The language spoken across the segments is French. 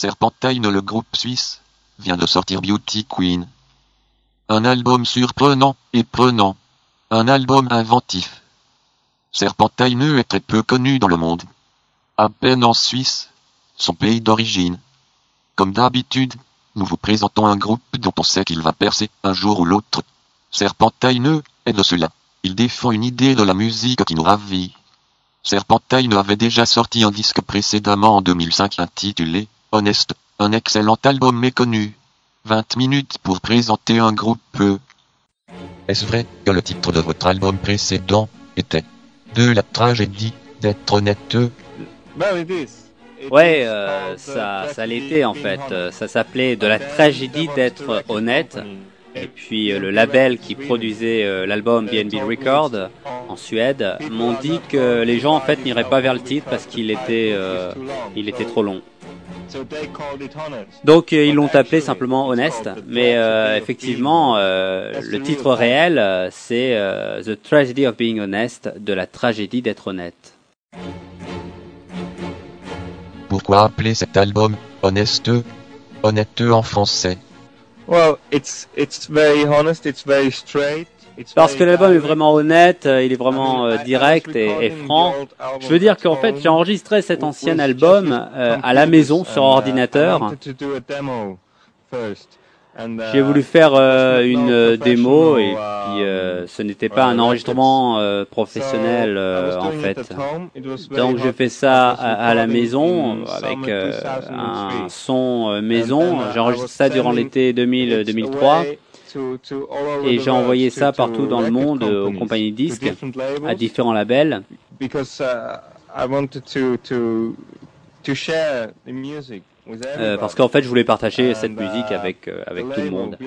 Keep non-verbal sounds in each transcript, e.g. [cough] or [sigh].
Serpentine, le groupe suisse, vient de sortir Beauty Queen. Un album surprenant et prenant. Un album inventif. Serpentine est très peu connu dans le monde. À peine en Suisse, son pays d'origine. Comme d'habitude, nous vous présentons un groupe dont on sait qu'il va percer un jour ou l'autre. Serpentine est de cela. Il défend une idée de la musique qui nous ravit. Serpentine avait déjà sorti un disque précédemment en 2005 intitulé Honest, un excellent album méconnu. 20 minutes pour présenter un groupe. Est-ce vrai que le titre de votre album précédent était De la tragédie d'être honnête Ouais, euh, ça, ça l'était en fait. Ça s'appelait De la tragédie d'être honnête. Et puis euh, le label qui produisait euh, l'album BNB Record en Suède m'ont dit que les gens en fait n'iraient pas vers le titre parce qu'il était, euh, il était trop long. Donc euh, ils l'ont appelé simplement Honest, mais euh, effectivement euh, le titre réel c'est euh, The Tragedy of Being Honest, de la tragédie d'être honnête. Pourquoi appeler cet album Honnête Honnête en français? Well, it's it's very honest. It's very straight. Parce que l'album est vraiment honnête, euh, il est vraiment euh, direct et, franc. Je veux dire qu'en fait j'ai enregistré cet ancien album euh, à la maison sur uh, ordinateur. uh, J'ai voulu faire euh, une euh, démo et professional, puis euh, ce n'était pas un uh, enregistrement euh, professionnel euh, en fait. Donc j'ai fait ça à, à la maison avec summer 2003. un son maison. Uh, J'ai enregistré ça durant l'été 2000, it 2003 away to- to all over et j'ai envoyé ça to partout dans le monde euh, aux compagnies disques, à différents labels. uh, euh, parce qu'en fait je voulais partager cette And, uh, musique avec, euh, avec tout le monde.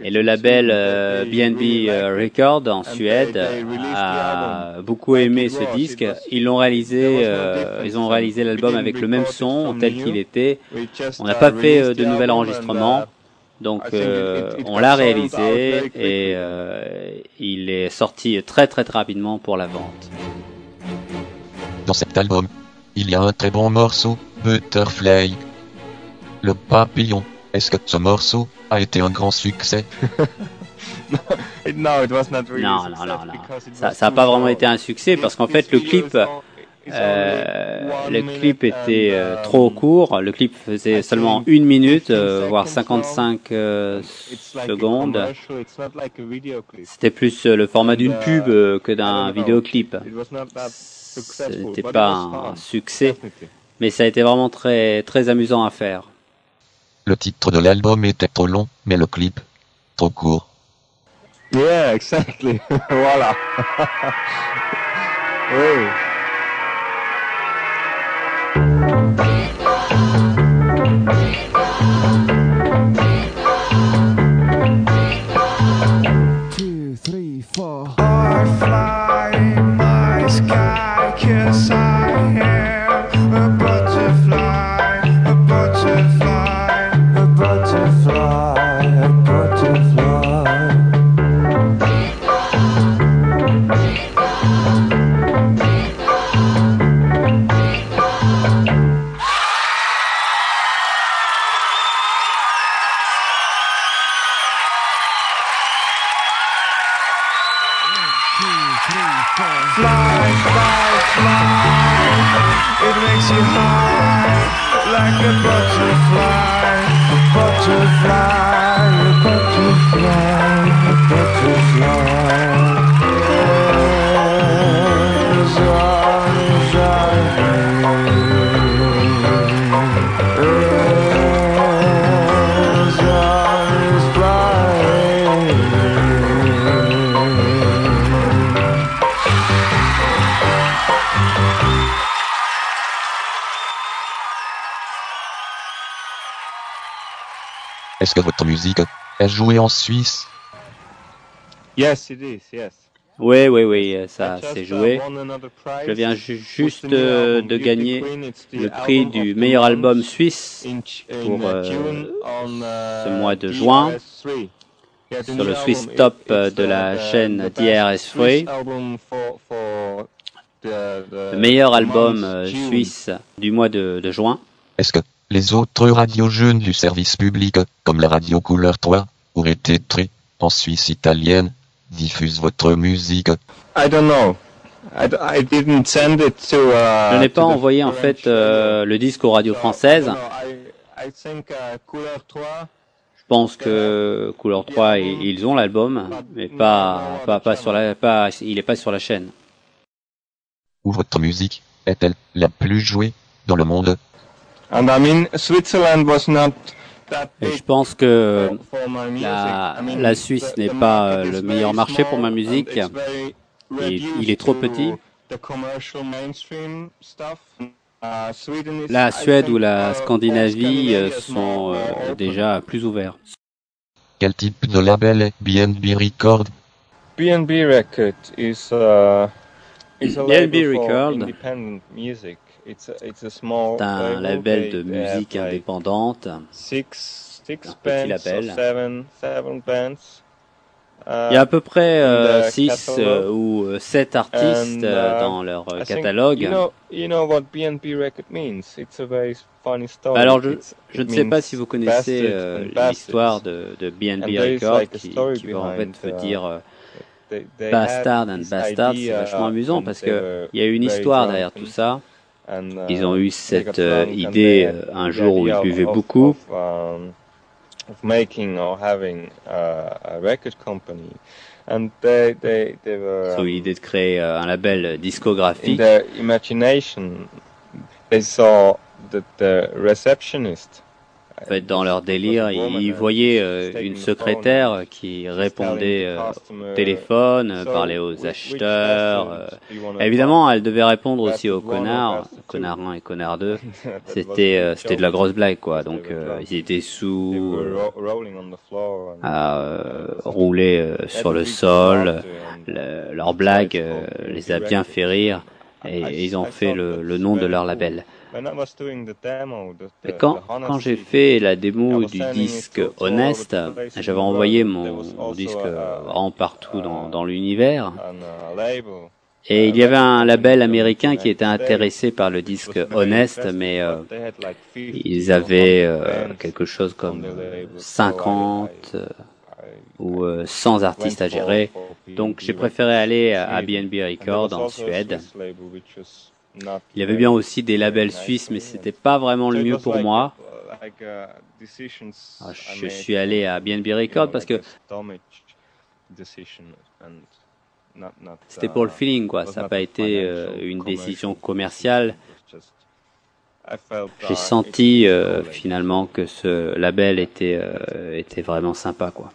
Et le label euh, BNB euh. Record en Suède a beaucoup aimé ce disque. Ils l'ont réalisé, ils ont réalisé l'album avec le même son tel qu'il était. On n'a uh, pas fait de nouvel enregistrement. Donc it- euh, it- it on l'a réalisé quickly. et euh, il est sorti très très très rapidement pour la vente. Dans cet album, il y a un très bon morceau, Butterfly. Le papillon. Est-ce que ce morceau a été un grand succès? [laughs] Non, non, non, non. Ça n'a pas vraiment été un succès parce qu'en fait le clip, euh, le clip était euh, um, trop court. Le clip faisait seulement une minute, 15 euh, voire seconds 55 euh, It's like a secondes. commercial, it's not like a video clip. C'était plus euh, le format d'une uh, pub euh, que d'un vidéoclip. It was not that Ce successful, n'était but it pas was un succès, mais ça a été vraiment très très amusant à faire. Le titre de l'album était trop long, mais le clip, trop court. Yeah, exactly. [laughs] voilà. [laughs] oui. Que votre musique est jouée en Suisse? Yes, it is. Yes. Oui, oui, oui, euh, I ça just, c'est uh, joué. Je viens ju- juste euh, album de gagner le prix du of the meilleur month album suisse pour, uh, euh, uh, ce mois de juin DRS3. Yeah, the sur le Swiss Top de la chaîne the best DRS3. Swiss album for- for the- the- Le meilleur album suisse du mois de, de juin. Est-ce que Les autres radios jeunes du service public, comme la radio Couleur 3, ou RT3, en Suisse italienne, diffusent votre musique. I don't know. I, d- I didn't send it to. Uh, Je n'ai pas envoyé en fait euh, le disque aux radios françaises. no, I, I think uh, Couleur 3. Je pense que Couleur 3 i- ils ont l'album, mais pas pas pas sur la pas il est pas sur la chaîne. Où votre musique est-elle la plus jouée dans le monde? Et je pense que for, for my music. la- I mean, la Suisse n'est pas, euh, is le very meilleur marché pour ma musique. Il- il reduced est trop to petit. the commercial mainstream stuff. Uh, Sweden is, La I Suède think, ou la uh, Scandinavie euh, sont more, euh, uh, open. déjà plus ouverts. Quel type de label est BNB Record B&B Record is uh, is a label for Record. independent music. It's a, it's a small C'est un label. label de musique indépendante. Six six Un petit label. seven seven bands. Uh, Il y a à peu près in the 6 catalogue. ou 7 artistes And, euh, uh, dans leur euh, think- catalogue. You know, you know what B&B record means. It's a very funny story. Alors, je- ne sais pas si vous connaissez euh, l'histoire de, de is Records like qui, veut en fait uh, dire euh, they Bastard and Bastard, c'est vachement amusant parce they que were il y a une histoire derrière tout ça. Uh, Ils ont eu cette euh, idée euh, un jour où ils buvaient beaucoup. Um, of making or having a record company, and they they they were Ils ont eu um, l'idée de créer euh, un label in discographique. their imagination. They saw that the receptionist. En fait, dans leur délire, ils ils voyaient euh, une secrétaire qui répondait euh, au téléphone, euh, parlait aux acheteurs. euh. Évidemment, elle devait répondre aussi aux connards, connard 1 et connard 2. [laughs] C'était euh, c'était de la grosse blague, quoi. Donc, euh, ils étaient sous, euh, à euh, rouler euh, sur le sol. Le- leur blague euh, les a bien fait rire. Et ils ont fait le, le nom de leur label. Et quand, quand j'ai fait la démo du disque Honest, j'avais envoyé mon, mon disque vraiment partout dans, dans l'univers. Et il y avait un label américain qui était intéressé par le disque Honest, mais euh, ils avaient euh, quelque chose comme 50 euh, ou euh, 100 artistes à gérer. Donc j'ai préféré aller à, à BNB Records en Suède. Il y avait bien aussi des labels suisses, mais c'était pas vraiment le mieux pour moi. Alors, je suis allé à BNB Records parce que c'était pour le feeling, quoi. Ça n'a pas été euh, une décision commerciale. J'ai senti euh, finalement que ce label était, euh, était vraiment sympa, quoi.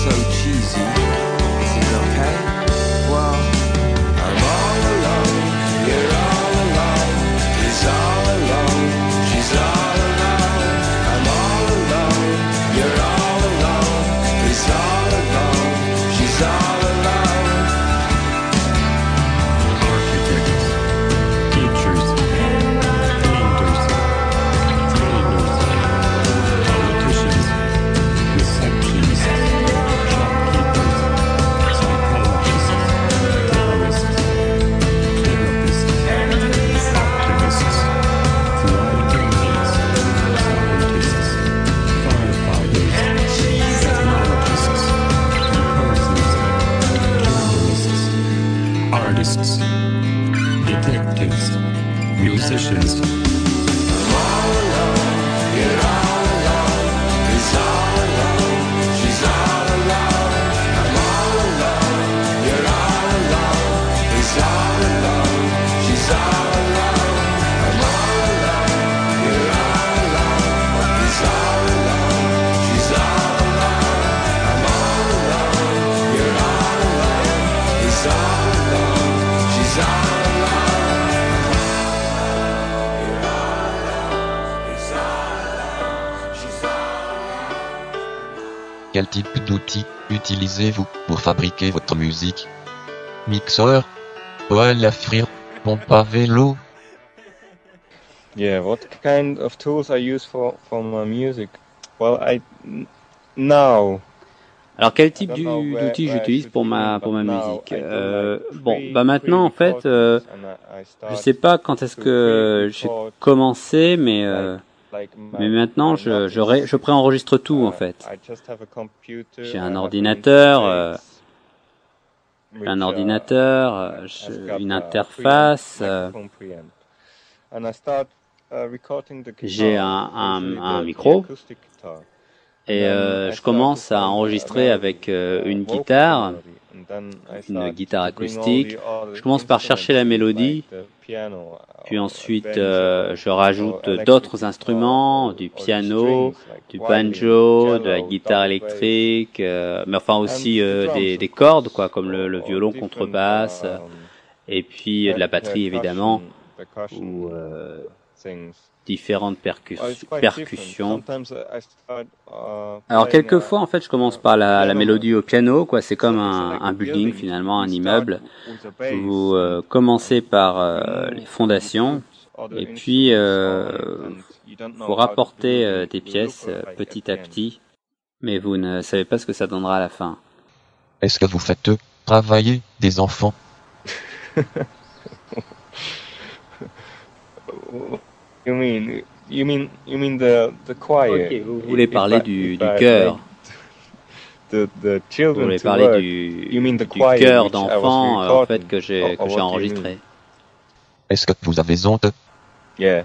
So cheesy. Is it okay? Quel type d'outils utilisez-vous pour fabriquer votre musique? Mixeur? Poêle à frire? Pompe à vélo? Yeah, what kind of tools I use for, for my music? Well, I n- now. Alors quel type d'outils j'utilise pour ma pour ma musique? Euh, Bon, bah maintenant en fait, euh, je sais pas quand est-ce que j'ai commencé, mais euh, mais maintenant je je, ré- je préenregistre tout en fait. J'ai un ordinateur, euh, J'ai un ordinateur, euh, une interface. euh, J'ai un, un, un micro et euh, je commence à enregistrer avec euh, une guitare, une guitare acoustique. Je commence par chercher la mélodie, puis ensuite euh, je rajoute d'autres instruments, du piano, du banjo, de la guitare électrique, euh, mais enfin aussi euh, des, des cordes quoi, comme le, le violon contrebasse, euh, et puis euh, de la batterie évidemment, ou euh, différentes percus- percussions. Alors quelquefois en fait je commence par la, la mélodie au piano quoi. C'est comme un, un building finalement un immeuble. vous euh, commencez par euh, les fondations et puis euh, vous rapportez euh, des pièces euh, petit à petit mais vous ne savez pas ce que ça donnera à la fin. Est-ce que vous faites travailler des enfants? [laughs] [laughs] You mean you mean you mean the the choir? Vous voulez If parler I- du, chœur, [laughs] The the vous children voulez to parler work. du, You mean the du choir chœur which I was d'enfants euh, en fait recording? que j'ai enregistré. Est-ce que vous avez honte? Yeah.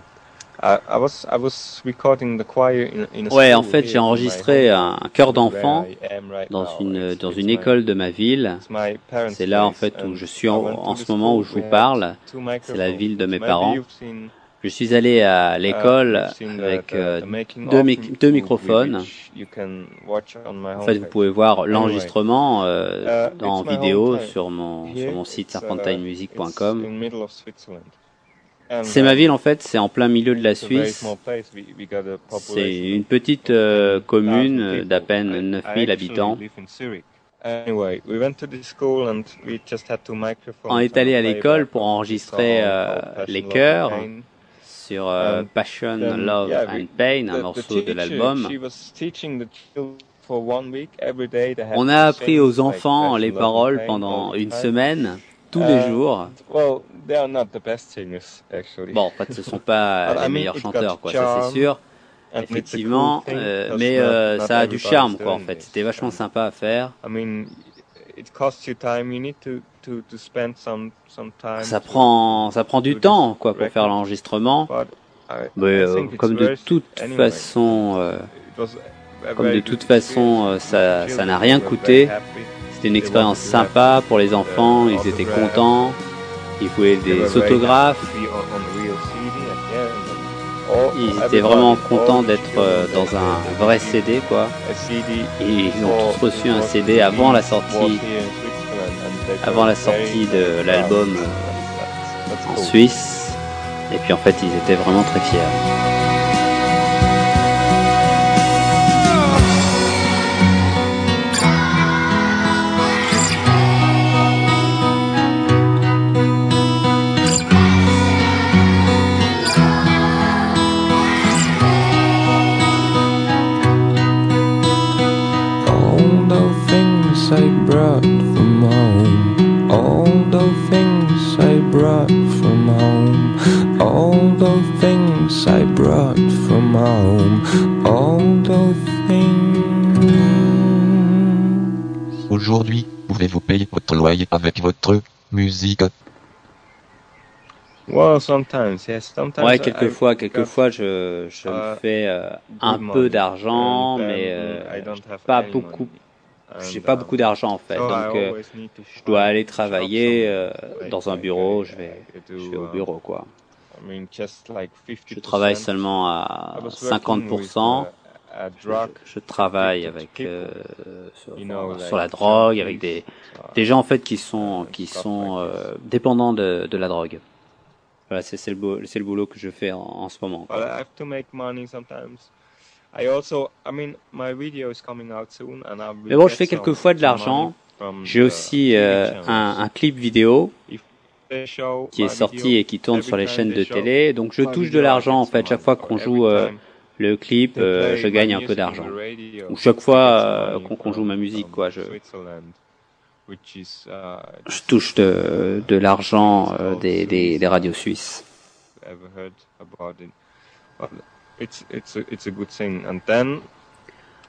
I, I was I was recording the choir in, in a Ouais, en fait, j'ai in my enregistré un chœur d'enfants right dans une It's- dans it's une my- école de ma ville. C'est là en fait où je suis I en, ce moment où je vous parle. C'est la ville de mes parents. Je suis allé à uh, l'école the- avec euh, deux mic- microphones. En fait, vous pouvez voir l'enregistrement euh, Uh, en it's my vidéo sur mon sur mon site uh, serpentinemusic.com. And, C'est ma uh, ville en fait, c'est en plein milieu de la Suisse. C'est une petite euh, commune 1000 euh, people. d'à peine I- I 9000 actually habitants. On est allé à l'école pour enregistrer euh, les chœurs. Sur euh, Um, Passion, then, Love yeah, and Pain, un The- morceau de l'album. On a appris aux enfants les paroles pendant une semaine, tous Uh, les jours. Well, they are not the best singers, actually. Bon, en fait, ce sont pas [laughs] les meilleurs chanteurs, quoi, ça c'est sûr. Effectivement, euh, mais euh, ça a du charme, quoi, en fait. C'était vachement sympa à faire. To to spend some some time. Ça prend, ça prend du temps, quoi, pour faire l'enregistrement. Mais euh, comme de toute façon, euh, comme de toute façon, euh, ça, ça n'a rien coûté. C'était une expérience sympa pour les enfants. Ils étaient contents. Ils voulaient des autographes. Ils étaient vraiment contents d'être dans un vrai CD, quoi. Et ils ont tous reçu un CD avant la sortie, avant were la sortie de proud. l'album euh, en. Suisse. Et puis en fait, ils étaient vraiment très fiers. All the things I brought from home, all the things I brought from home, all the things I brought from home, all the things. Aujourd'hui, pouvez-vous payer votre loyer avec votre musique? Well, sometimes, yes, sometimes Ouais, quelquefois, I quelquefois, je, je uh, fais euh, un peu d'argent, mais euh, I don't have pas beaucoup. money. J'ai And, pas um, beaucoup d'argent en fait, donc euh, je dois aller travailler euh, dans un bureau. Je vais, je au bureau quoi. I mean, just like 50%. Je travaille seulement à I was working with, 50%. uh, a drug Je, je travaille avec euh, sur, la drogue, avec des, des gens en fait qui sont qui euh, dépendants de, de la drogue. Voilà, c'est le, boulot que je fais en, en ce moment. quoi. Mais bon, je fais quelquefois de l'argent. J'ai the aussi euh, un, un clip vidéo qui est sorti et qui tourne sur les chaînes de télé. Donc je touche de l'argent en fait chaque fois qu'on joue euh, le clip, euh, je my gagne un music peu d'argent. Ou chaque fois qu'on joue ma musique, quoi, je, uh, je touche de, de l'argent des, des, des radios suisses. Ever heard about it. But it's it's a it's a good thing. And then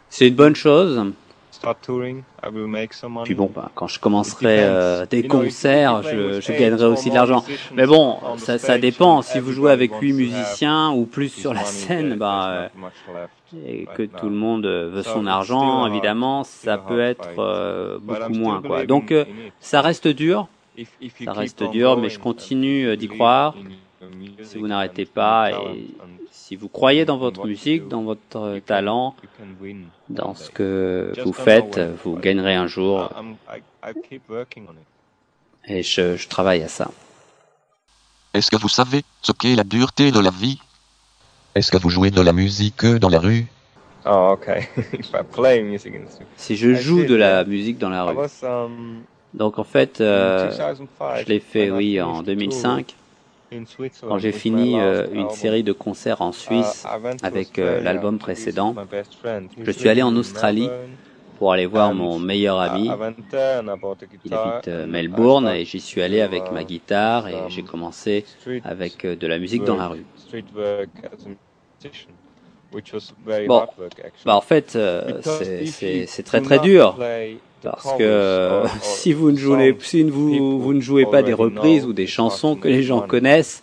C'est une bonne chose. start touring. I will make some money. Puis bon, bah, quand je commencerai euh, des concerts, je, je gagnerai aussi de l'argent. Mais bon, ça, ça dépend. Si vous jouez avec huit musiciens ou plus sur la scène, bah, euh, et que tout le monde veut son argent, évidemment, ça peut être euh, beaucoup moins. Quoi. Donc, ça reste dur. ça reste dur, mais je continue, d'y croire. Si vous n'arrêtez pas et si vous croyez dans votre musique, dans votre talent, dans ce que vous faites, vous gagnerez un jour. Et je, je travaille à ça. Est-ce que vous savez ce qu'est la dureté de la vie? Est-ce que vous jouez de la musique dans la rue Oh, okay. [laughs] If I play music in the street. Si je joue de la musique dans la I rue. was um, Donc en fait, euh, in 2005, je l'ai fait, oui, en the 2005, tour in Switzerland quand j'ai fini euh, une série de concerts en Suisse went to avec euh, l'album précédent. Je suis allé en Australie pour aller voir mon meilleur ami. I- I went there and I bought a Il habite euh, I Melbourne et j'y suis allé avec ma guitare et j'ai commencé avec de la musique dans la rue. Bon. hard work actually. Bah en fait, euh, c'est- très très dur parce que euh, si vous ne jouez, si vous, vous ne jouez pas des reprises ou des chansons que les gens connaissent,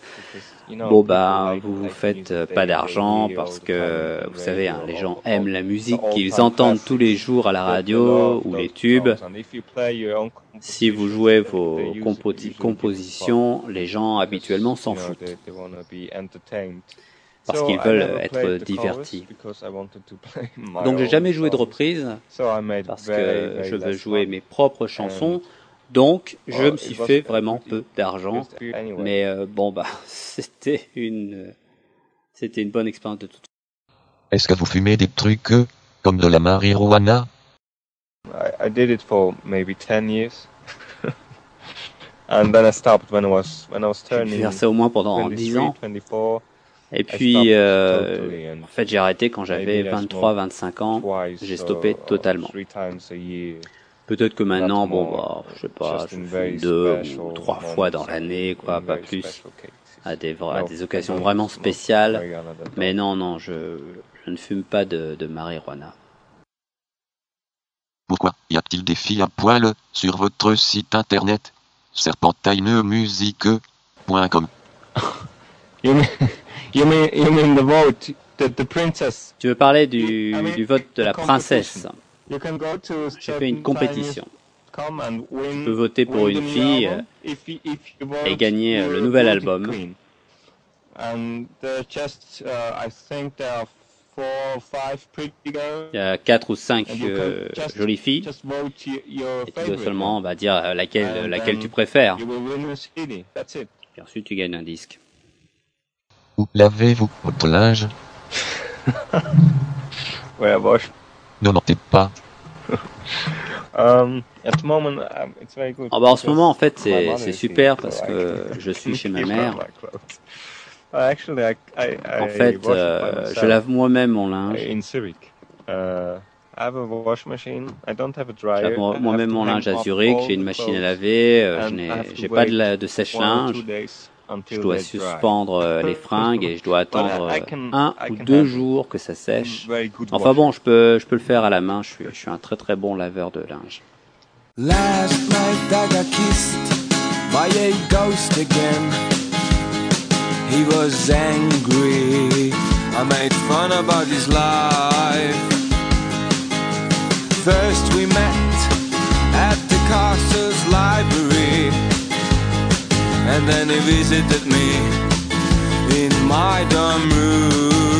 bon bah vous vous faites euh, pas d'argent parce que vous savez, hein, les gens aiment la musique qu'ils entendent tous les jours à la radio ou les tubes. songs. And if you play your own Si vous jouez vos compositions, les gens habituellement s'en foutent. They- they wanna be entertained. Parce So qu'ils I veulent never être divertis. covers because I wanted to play [laughs] my Donc j'ai own jamais joué de songs. reprise So I made parce very, que je veux jouer money. mes propres chansons. Donc je me suis it was fait a vraiment good- peu d'argent. Mais euh, bon bah [laughs] c'était une c'était une bonne expérience de toute Est-ce que vous fumez des trucs euh, comme de la marijuana? I, I did it for maybe 10 years. [laughs] and then I stopped when I was when I was J'ai turning fait ça au moins pendant 10 ans. 23, 24. Et I puis stopped euh, en fait j'ai arrêté quand j'avais maybe I 23 smoked 25 ans. j'ai stoppé totalement. Peut-être que maintenant bon bah je sais pas, je fume deux ou trois fois dans l'année quoi, pas plus à des à occasions don't vraiment smoke spéciales. marijuana at all. Mais non, non, je, je ne fume pas de, de marijuana. Pourquoi y a-t-il des filles à poil sur votre site internet? Serpentaineumusique.com [laughs] You mean, you mean, the vote, the, the princess? Tu veux parler du, du vote de la princesse You can go to J'ai fait une compétition. Tu peux voter pour une fille vote et gagner euh, le nouvel album. queen. And there's just, I think there are four or five pretty girls. Il y a quatre ou cinq euh, jolies filles. Et tu dois seulement bah, dire euh, laquelle, laquelle tu préfères. Et ensuite, tu gagnes un disque. Où lavez-vous votre linge? Where wash. Ne mentez pas. [laughs] Um, at the moment, um, it's very good. Ah bah, en ce moment, en fait, c'est super parce que je suis chez ma [laughs] mère. Uh, En fait, euh, je lave moi-même mon linge. in Zurich. Uh, I have a wash machine. I don't have a dryer. Je lave moi- I have moi-même mon linge à Zurich. J'ai une machine à laver. euh, Je n'ai pas de, de sèche-linge. Je dois suspendre euh, les fringues et je dois [laughs] attendre I euh, un ou deux jours que ça sèche. Very good Enfin bon, je peux, je peux le faire à la main. Je suis, je suis un très très bon laveur de linge. Last night I got kissed by a ghost again. He was angry. I made fun about his life. First we met at the castle's library. And then he visited me in my dorm room.